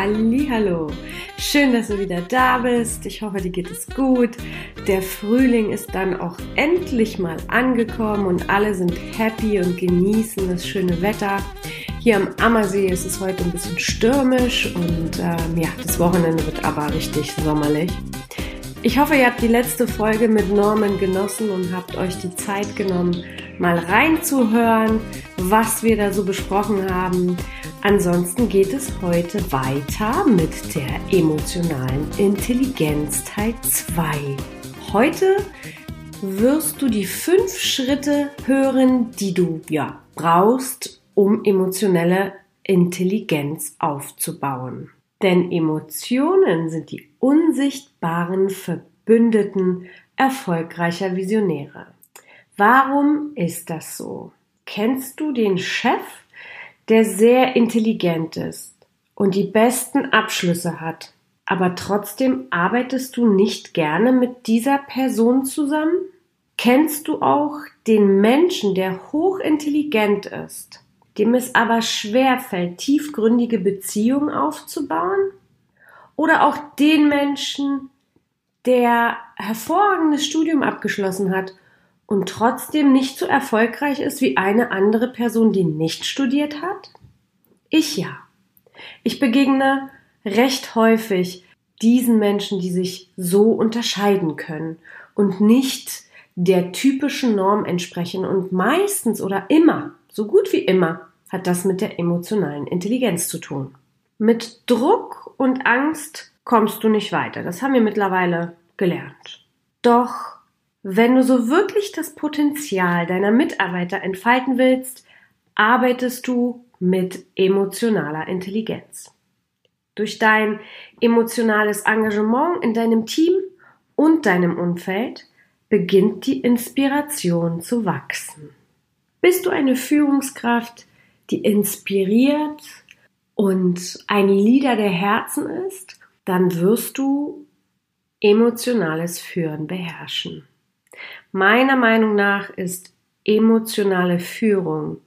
Hallo, schön, dass du wieder da bist. Ich hoffe, dir geht es gut. Der Frühling ist dann auch endlich mal angekommen und alle sind happy und genießen das schöne Wetter. Hier am Ammersee ist es heute ein bisschen stürmisch und ähm, ja, das Wochenende wird aber richtig sommerlich. Ich hoffe, ihr habt die letzte Folge mit Norman genossen und habt euch die Zeit genommen, mal reinzuhören, was wir da so besprochen haben. Ansonsten geht es heute weiter mit der emotionalen Intelligenz Teil 2. Heute wirst du die fünf Schritte hören, die du ja brauchst, um emotionelle Intelligenz aufzubauen. Denn Emotionen sind die unsichtbaren Verbündeten erfolgreicher Visionäre. Warum ist das so? Kennst du den Chef, der sehr intelligent ist und die besten Abschlüsse hat, aber trotzdem arbeitest du nicht gerne mit dieser Person zusammen? Kennst du auch den Menschen, der hochintelligent ist, dem es aber schwer fällt, tiefgründige Beziehungen aufzubauen? Oder auch den Menschen, der hervorragendes Studium abgeschlossen hat und trotzdem nicht so erfolgreich ist wie eine andere Person, die nicht studiert hat? Ich ja. Ich begegne recht häufig diesen Menschen, die sich so unterscheiden können und nicht der typischen Norm entsprechen und meistens oder immer, so gut wie immer, hat das mit der emotionalen Intelligenz zu tun. Mit Druck und Angst kommst du nicht weiter. Das haben wir mittlerweile gelernt. Doch wenn du so wirklich das Potenzial deiner Mitarbeiter entfalten willst, arbeitest du mit emotionaler Intelligenz. Durch dein emotionales Engagement in deinem Team und deinem Umfeld beginnt die Inspiration zu wachsen. Bist du eine Führungskraft, die inspiriert und ein Leader der Herzen ist, dann wirst du emotionales Führen beherrschen. Meiner Meinung nach ist emotionale Führung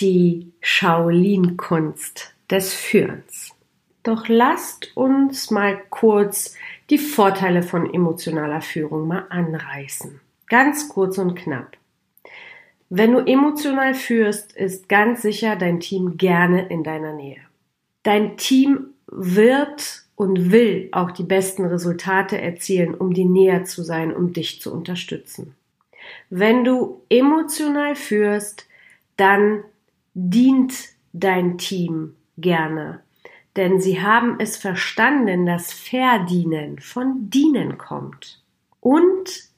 die Shaolin-Kunst des Führens. Doch lasst uns mal kurz die Vorteile von emotionaler Führung mal anreißen. Ganz kurz und knapp. Wenn du emotional führst, ist ganz sicher dein Team gerne in deiner Nähe. Dein Team wird und will auch die besten Resultate erzielen, um dir näher zu sein, um dich zu unterstützen. Wenn du emotional führst, dann dient dein Team gerne, denn sie haben es verstanden, dass Verdienen von Dienen kommt. Und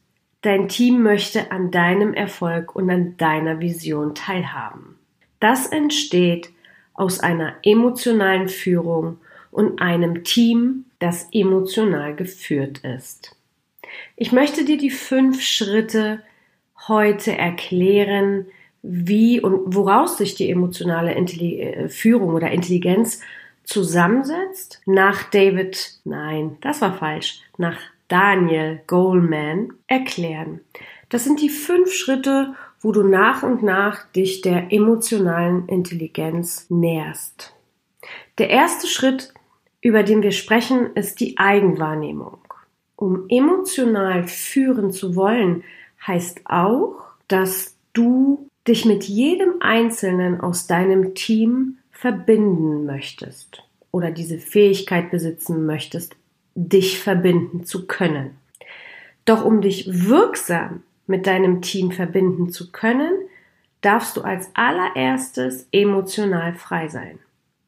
Dein Team möchte an deinem Erfolg und an deiner Vision teilhaben. Das entsteht aus einer emotionalen Führung und einem Team, das emotional geführt ist. Ich möchte dir die fünf Schritte heute erklären, wie und woraus sich die emotionale Intelli äh, Führung oder Intelligenz zusammensetzt. Nach David, nein, das war falsch, nach Daniel Goleman erklären. Das sind die fünf Schritte, wo du nach und nach dich der emotionalen Intelligenz näherst. Der erste Schritt, über den wir sprechen, ist die Eigenwahrnehmung. Um emotional führen zu wollen, heißt auch, dass du dich mit jedem Einzelnen aus deinem Team verbinden möchtest oder diese Fähigkeit besitzen möchtest, dich verbinden zu können. Doch um dich wirksam mit deinem Team verbinden zu können, darfst du als allererstes emotional frei sein.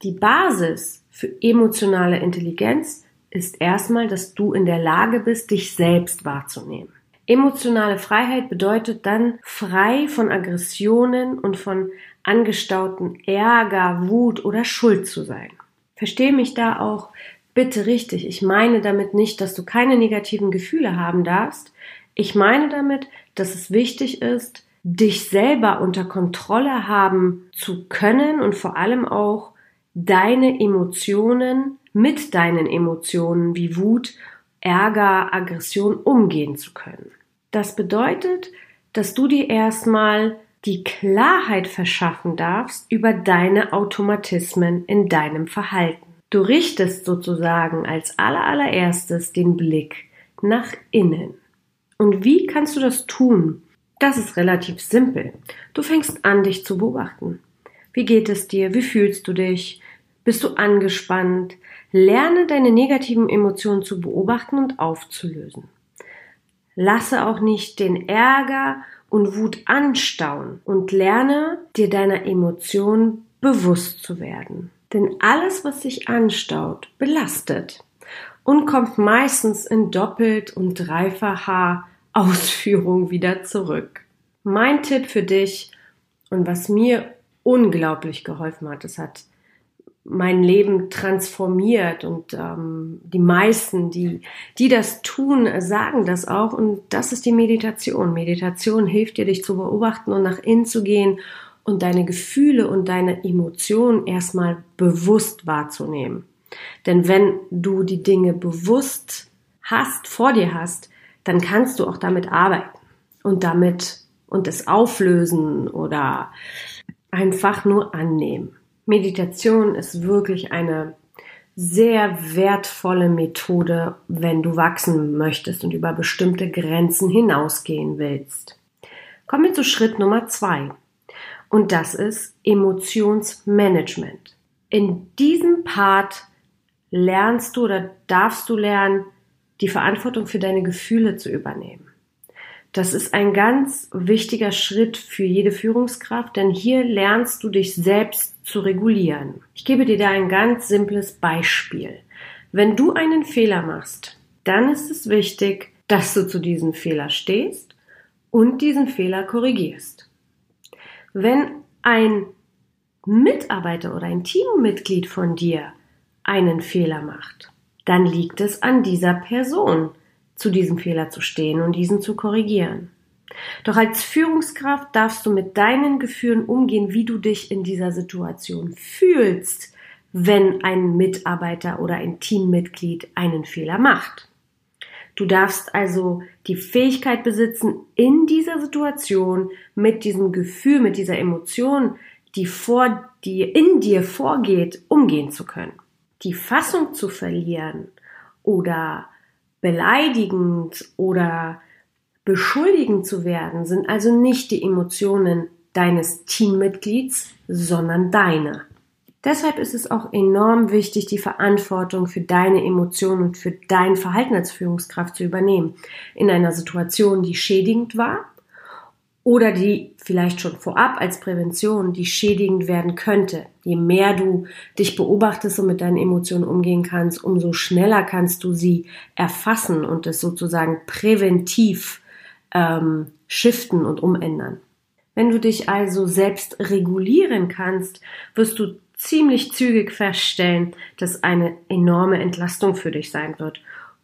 Die Basis für emotionale Intelligenz ist erstmal, dass du in der Lage bist, dich selbst wahrzunehmen. Emotionale Freiheit bedeutet dann frei von Aggressionen und von angestauten Ärger, Wut oder Schuld zu sein. Verstehe mich da auch bitte richtig. Ich meine damit nicht, dass du keine negativen Gefühle haben darfst. Ich meine damit, dass es wichtig ist, dich selber unter Kontrolle haben zu können und vor allem auch deine Emotionen mit deinen Emotionen wie Wut, Ärger, Aggression umgehen zu können. Das bedeutet, dass du dir erstmal die Klarheit verschaffen darfst über deine Automatismen in deinem Verhalten. Du richtest sozusagen als allerallererstes den Blick nach innen. Und wie kannst du das tun? Das ist relativ simpel. Du fängst an, dich zu beobachten. Wie geht es dir? Wie fühlst du dich? Bist du angespannt? Lerne deine negativen Emotionen zu beobachten und aufzulösen. Lasse auch nicht den Ärger und Wut anstauen und lerne dir deiner Emotionen bewusst zu werden. Denn alles, was sich anstaut, belastet und kommt meistens in doppelt und dreifacher Ausführung wieder zurück. Mein Tipp für dich und was mir unglaublich geholfen hat, es hat mein Leben transformiert und ähm, die meisten, die, die das tun, sagen das auch und das ist die Meditation. Meditation hilft dir, dich zu beobachten und nach innen zu gehen und deine Gefühle und deine Emotionen erstmal bewusst wahrzunehmen. Denn wenn du die Dinge bewusst hast, vor dir hast, dann kannst du auch damit arbeiten und damit und es auflösen oder einfach nur annehmen. Meditation ist wirklich eine sehr wertvolle Methode, wenn du wachsen möchtest und über bestimmte Grenzen hinausgehen willst. Kommen wir zu Schritt Nummer zwei. Und das ist Emotionsmanagement. In diesem Part lernst du oder darfst du lernen, die Verantwortung für deine Gefühle zu übernehmen. Das ist ein ganz wichtiger Schritt für jede Führungskraft, denn hier lernst du dich selbst zu regulieren. Ich gebe dir da ein ganz simples Beispiel. Wenn du einen Fehler machst, dann ist es wichtig, dass du zu diesem Fehler stehst und diesen Fehler korrigierst. Wenn ein Mitarbeiter oder ein Teammitglied von dir einen Fehler macht, dann liegt es an dieser Person, zu diesem Fehler zu stehen und diesen zu korrigieren. Doch als Führungskraft darfst du mit deinen Gefühlen umgehen, wie du dich in dieser Situation fühlst, wenn ein Mitarbeiter oder ein Teammitglied einen Fehler macht. Du darfst also die Fähigkeit besitzen, in dieser Situation mit diesem Gefühl, mit dieser Emotion, die vor dir, in dir vorgeht, umgehen zu können die Fassung zu verlieren oder beleidigend oder beschuldigend zu werden, sind also nicht die Emotionen deines Teammitglieds, sondern deine. Deshalb ist es auch enorm wichtig, die Verantwortung für deine Emotionen und für dein Verhalten als Führungskraft zu übernehmen. In einer Situation, die schädigend war oder die vielleicht schon vorab als Prävention, die schädigend werden könnte. Je mehr du dich beobachtest und mit deinen Emotionen umgehen kannst, umso schneller kannst du sie erfassen und es sozusagen präventiv ähm, shiften und umändern. Wenn du dich also selbst regulieren kannst, wirst du ziemlich zügig feststellen, dass eine enorme Entlastung für dich sein wird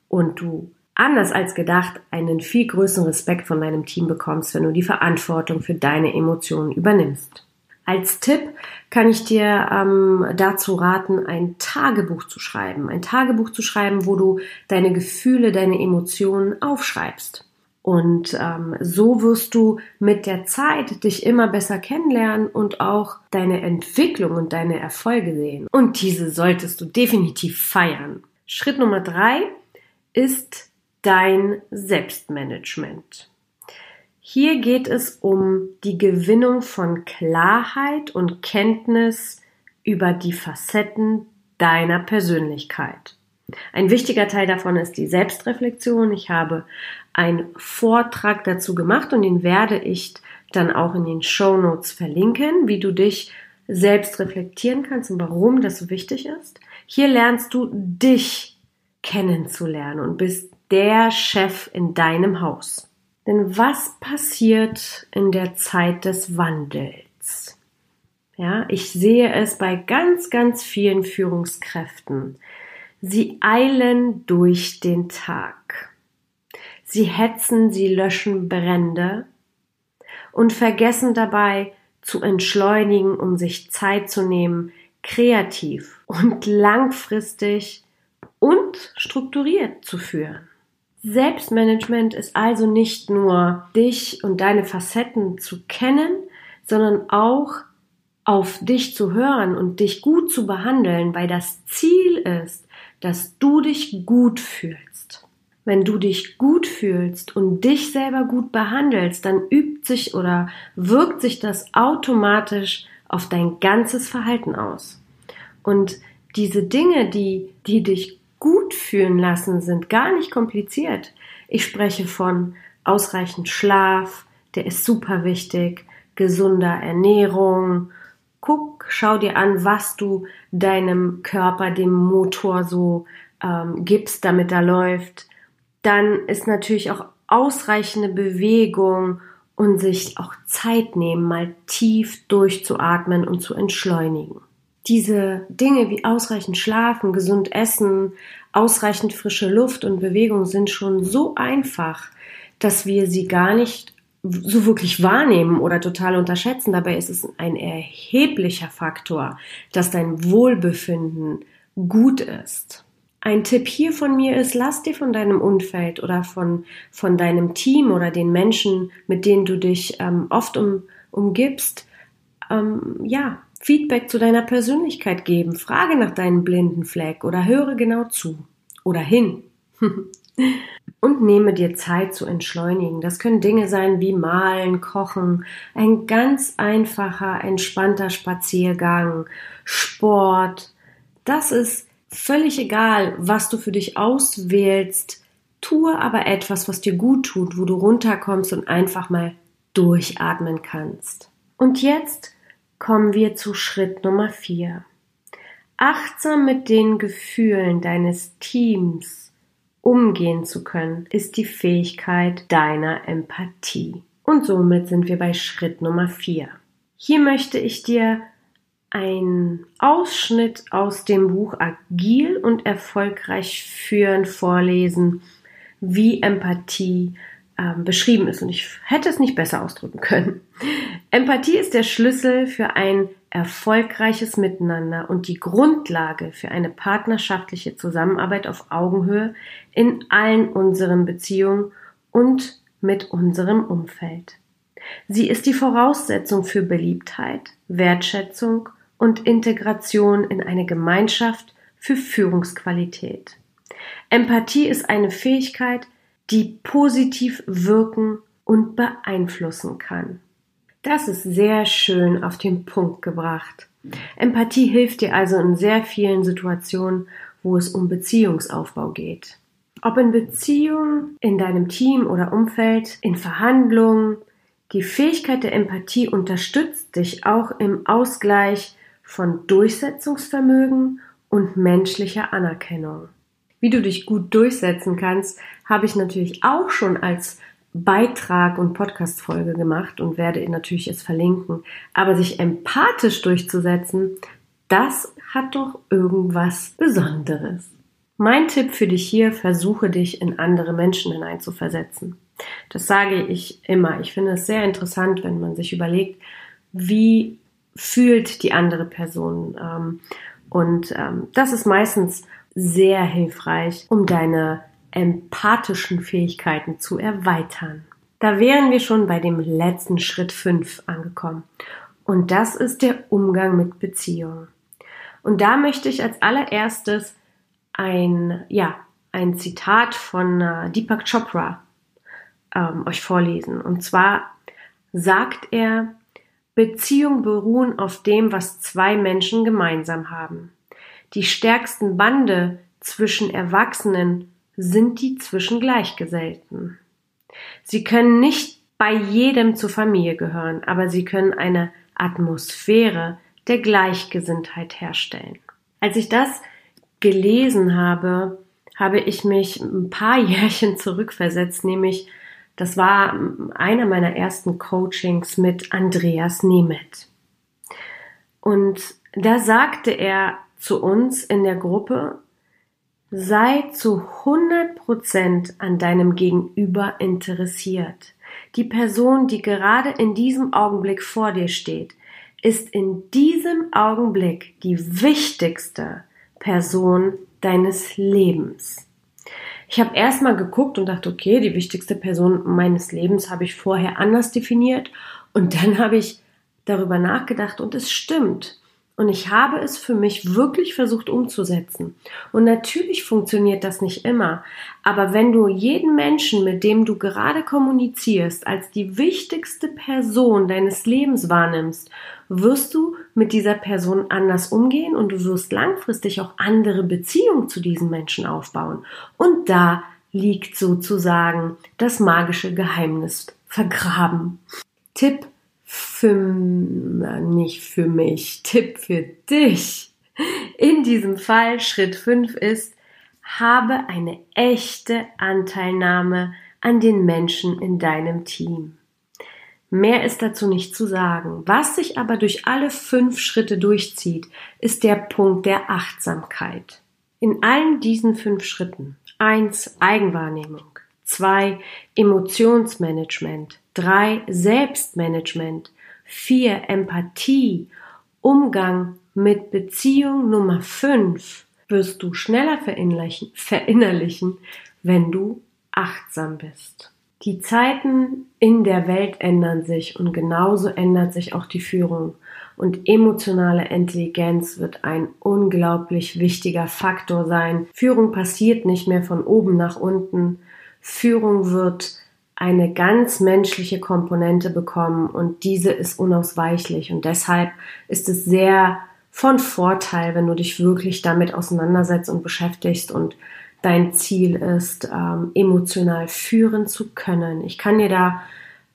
und du anders als gedacht einen viel größeren Respekt von deinem Team bekommst, wenn du die Verantwortung für deine Emotionen übernimmst. Als Tipp kann ich dir ähm, dazu raten, ein Tagebuch zu schreiben. Ein Tagebuch zu schreiben, wo du deine Gefühle, deine Emotionen aufschreibst. Und ähm, so wirst du mit der Zeit dich immer besser kennenlernen und auch deine Entwicklung und deine Erfolge sehen. Und diese solltest du definitiv feiern. Schritt Nummer drei ist dein Selbstmanagement. Hier geht es um die Gewinnung von Klarheit und Kenntnis über die Facetten deiner Persönlichkeit. Ein wichtiger Teil davon ist die Selbstreflexion. Ich habe einen Vortrag dazu gemacht und den werde ich dann auch in den Show Notes verlinken, wie du dich selbst reflektieren kannst und warum das so wichtig ist. Hier lernst du dich kennenzulernen und bist der Chef in deinem Haus. Denn was passiert in der Zeit des Wandels? Ja, ich sehe es bei ganz, ganz vielen Führungskräften. Sie eilen durch den Tag. Sie hetzen, sie löschen Brände und vergessen dabei zu entschleunigen, um sich Zeit zu nehmen, kreativ und langfristig und strukturiert zu führen. Selbstmanagement ist also nicht nur dich und deine Facetten zu kennen, sondern auch auf dich zu hören und dich gut zu behandeln, weil das Ziel ist, dass du dich gut fühlst. Wenn du dich gut fühlst und dich selber gut behandelst, dann übt sich oder wirkt sich das automatisch auf dein ganzes Verhalten aus. Und diese Dinge, die, die dich gut fühlen lassen, sind gar nicht kompliziert. Ich spreche von ausreichend Schlaf, der ist super wichtig, gesunder Ernährung. Guck, schau dir an, was du deinem Körper, dem Motor so ähm, gibst, damit er läuft. Dann ist natürlich auch ausreichende Bewegung und sich auch Zeit nehmen, mal tief durchzuatmen und zu entschleunigen. Diese Dinge wie ausreichend schlafen, gesund essen, ausreichend frische Luft und Bewegung sind schon so einfach, dass wir sie gar nicht so wirklich wahrnehmen oder total unterschätzen. Dabei ist es ein erheblicher Faktor, dass dein Wohlbefinden gut ist. Ein Tipp hier von mir ist, lass dir von deinem Umfeld oder von, von deinem Team oder den Menschen, mit denen du dich ähm, oft um, umgibst, ähm, ja, Feedback zu deiner Persönlichkeit geben. Frage nach deinem blinden Fleck oder höre genau zu oder hin. und nehme dir Zeit zu entschleunigen. Das können Dinge sein wie Malen, Kochen, ein ganz einfacher, entspannter Spaziergang, Sport. Das ist völlig egal, was du für dich auswählst. Tue aber etwas, was dir gut tut, wo du runterkommst und einfach mal durchatmen kannst. Und jetzt kommen wir zu Schritt Nummer vier. Achtsam mit den Gefühlen deines Teams umgehen zu können, ist die Fähigkeit deiner Empathie. Und somit sind wir bei Schritt Nummer 4. Hier möchte ich dir einen Ausschnitt aus dem Buch Agil und erfolgreich führen vorlesen, wie Empathie äh, beschrieben ist. Und ich hätte es nicht besser ausdrücken können. Empathie ist der Schlüssel für ein erfolgreiches Miteinander und die Grundlage für eine partnerschaftliche Zusammenarbeit auf Augenhöhe in allen unseren Beziehungen und mit unserem Umfeld. Sie ist die Voraussetzung für Beliebtheit, Wertschätzung und Integration in eine Gemeinschaft für Führungsqualität. Empathie ist eine Fähigkeit, die positiv wirken und beeinflussen kann. Das ist sehr schön auf den Punkt gebracht. Empathie hilft dir also in sehr vielen Situationen, wo es um Beziehungsaufbau geht. Ob in Beziehungen, in deinem Team oder Umfeld, in Verhandlungen, die Fähigkeit der Empathie unterstützt dich auch im Ausgleich von Durchsetzungsvermögen und menschlicher Anerkennung. Wie du dich gut durchsetzen kannst, habe ich natürlich auch schon als Beitrag und Podcast-Folge gemacht und werde natürlich es verlinken. Aber sich empathisch durchzusetzen, das hat doch irgendwas Besonderes. Mein Tipp für dich hier, versuche dich in andere Menschen hineinzuversetzen. Das sage ich immer. Ich finde es sehr interessant, wenn man sich überlegt, wie fühlt die andere Person. Ähm, und ähm, das ist meistens sehr hilfreich, um deine empathischen Fähigkeiten zu erweitern. Da wären wir schon bei dem letzten Schritt 5 angekommen. Und das ist der Umgang mit Beziehungen. Und da möchte ich als allererstes ein, ja, ein Zitat von äh, Deepak Chopra ähm, euch vorlesen. Und zwar sagt er, Beziehungen beruhen auf dem, was zwei Menschen gemeinsam haben. Die stärksten Bande zwischen Erwachsenen sind die zwischen Gleichgesellten. Sie können nicht bei jedem zur Familie gehören, aber sie können eine Atmosphäre der Gleichgesinntheit herstellen. Als ich das gelesen habe, habe ich mich ein paar Jährchen zurückversetzt, nämlich das war einer meiner ersten Coachings mit Andreas Nemeth. Und da sagte er zu uns in der Gruppe, Sei zu 100% an deinem Gegenüber interessiert. Die Person, die gerade in diesem Augenblick vor dir steht, ist in diesem Augenblick die wichtigste Person deines Lebens. Ich habe erstmal geguckt und dachte, okay, die wichtigste Person meines Lebens habe ich vorher anders definiert und dann habe ich darüber nachgedacht und es stimmt. Und ich habe es für mich wirklich versucht umzusetzen. Und natürlich funktioniert das nicht immer. Aber wenn du jeden Menschen, mit dem du gerade kommunizierst, als die wichtigste Person deines Lebens wahrnimmst, wirst du mit dieser Person anders umgehen und du wirst langfristig auch andere Beziehungen zu diesen Menschen aufbauen. Und da liegt sozusagen das magische Geheimnis vergraben. Tipp für, nicht für mich, Tipp für dich. In diesem Fall Schritt 5 ist, habe eine echte Anteilnahme an den Menschen in deinem Team. Mehr ist dazu nicht zu sagen. Was sich aber durch alle fünf Schritte durchzieht, ist der Punkt der Achtsamkeit. In allen diesen fünf Schritten. Eins Eigenwahrnehmung. Zwei Emotionsmanagement. 3 Selbstmanagement, 4 Empathie, Umgang mit Beziehung Nummer 5 wirst du schneller verinnerlichen, verinnerlichen, wenn du achtsam bist. Die Zeiten in der Welt ändern sich und genauso ändert sich auch die Führung. Und emotionale Intelligenz wird ein unglaublich wichtiger Faktor sein. Führung passiert nicht mehr von oben nach unten. Führung wird eine ganz menschliche Komponente bekommen und diese ist unausweichlich und deshalb ist es sehr von Vorteil, wenn du dich wirklich damit auseinandersetzt und beschäftigst und dein Ziel ist, ähm, emotional führen zu können. Ich kann dir da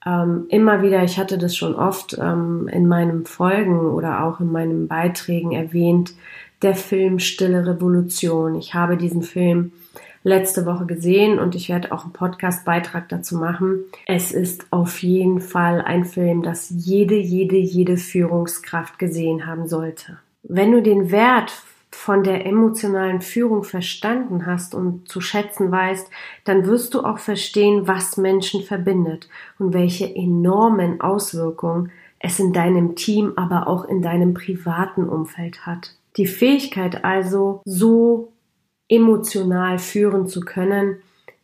ähm, immer wieder, ich hatte das schon oft ähm, in meinen Folgen oder auch in meinen Beiträgen erwähnt, der Film Stille Revolution. Ich habe diesen Film letzte Woche gesehen und ich werde auch einen Podcast-Beitrag dazu machen. Es ist auf jeden Fall ein Film, das jede, jede, jede Führungskraft gesehen haben sollte. Wenn du den Wert von der emotionalen Führung verstanden hast und zu schätzen weißt, dann wirst du auch verstehen, was Menschen verbindet und welche enormen Auswirkungen es in deinem Team, aber auch in deinem privaten Umfeld hat. Die Fähigkeit also, so emotional führen zu können,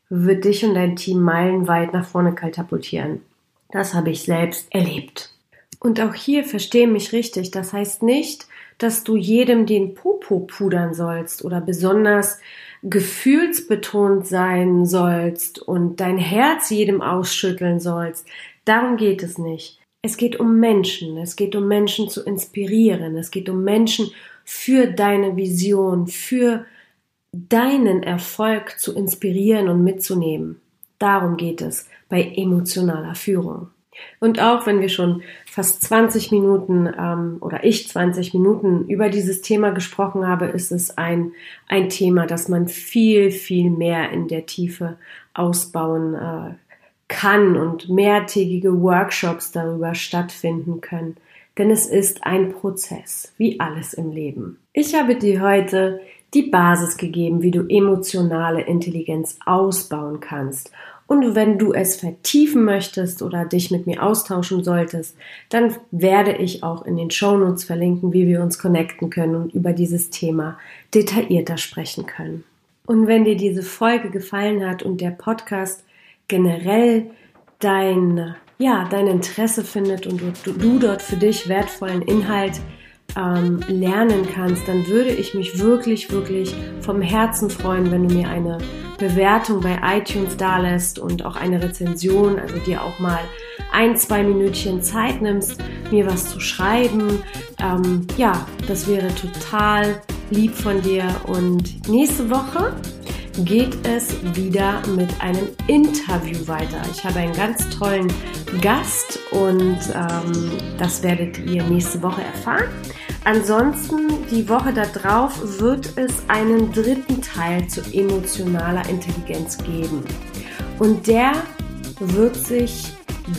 wird dich und dein Team meilenweit nach vorne katapultieren. Das habe ich selbst erlebt. Und auch hier verstehe mich richtig. Das heißt nicht, dass du jedem den Popo pudern sollst oder besonders gefühlsbetont sein sollst und dein Herz jedem ausschütteln sollst. Darum geht es nicht. Es geht um Menschen. Es geht um Menschen zu inspirieren. Es geht um Menschen für deine Vision, für deinen Erfolg zu inspirieren und mitzunehmen. Darum geht es bei emotionaler Führung. Und auch wenn wir schon fast 20 Minuten ähm, oder ich 20 Minuten über dieses Thema gesprochen habe, ist es ein, ein Thema, das man viel, viel mehr in der Tiefe ausbauen äh, kann und mehrtägige Workshops darüber stattfinden können. Denn es ist ein Prozess, wie alles im Leben. Ich habe dir heute die Basis gegeben, wie du emotionale Intelligenz ausbauen kannst. Und wenn du es vertiefen möchtest oder dich mit mir austauschen solltest, dann werde ich auch in den Shownotes verlinken, wie wir uns connecten können und über dieses Thema detaillierter sprechen können. Und wenn dir diese Folge gefallen hat und der Podcast generell dein, ja, dein Interesse findet und du, du dort für dich wertvollen Inhalt ähm, lernen kannst, dann würde ich mich wirklich, wirklich vom Herzen freuen, wenn du mir eine Bewertung bei iTunes dalässt und auch eine Rezension, also dir auch mal ein, zwei Minütchen Zeit nimmst, mir was zu schreiben. Ähm, ja, das wäre total lieb von dir. Und nächste Woche geht es wieder mit einem Interview weiter. Ich habe einen ganz tollen Gast und ähm, das werdet ihr nächste Woche erfahren. Ansonsten die Woche darauf wird es einen dritten Teil zu emotionaler Intelligenz geben. Und der wird sich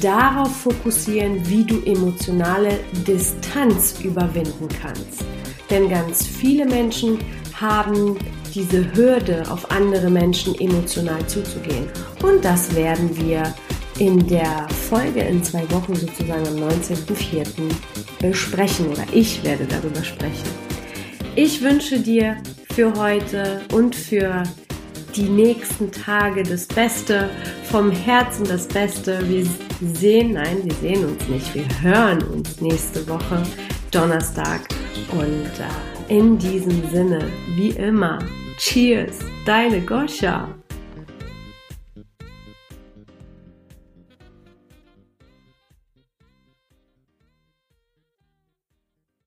darauf fokussieren, wie du emotionale Distanz überwinden kannst. Denn ganz viele Menschen haben diese Hürde, auf andere Menschen emotional zuzugehen. Und das werden wir in der Folge in zwei Wochen sozusagen am 19.04. besprechen oder ich werde darüber sprechen. Ich wünsche dir für heute und für die nächsten Tage das Beste, vom Herzen das Beste. Wir sehen, nein, wir sehen uns nicht, wir hören uns nächste Woche Donnerstag. Und äh, in diesem Sinne, wie immer, Cheers, deine Goscha.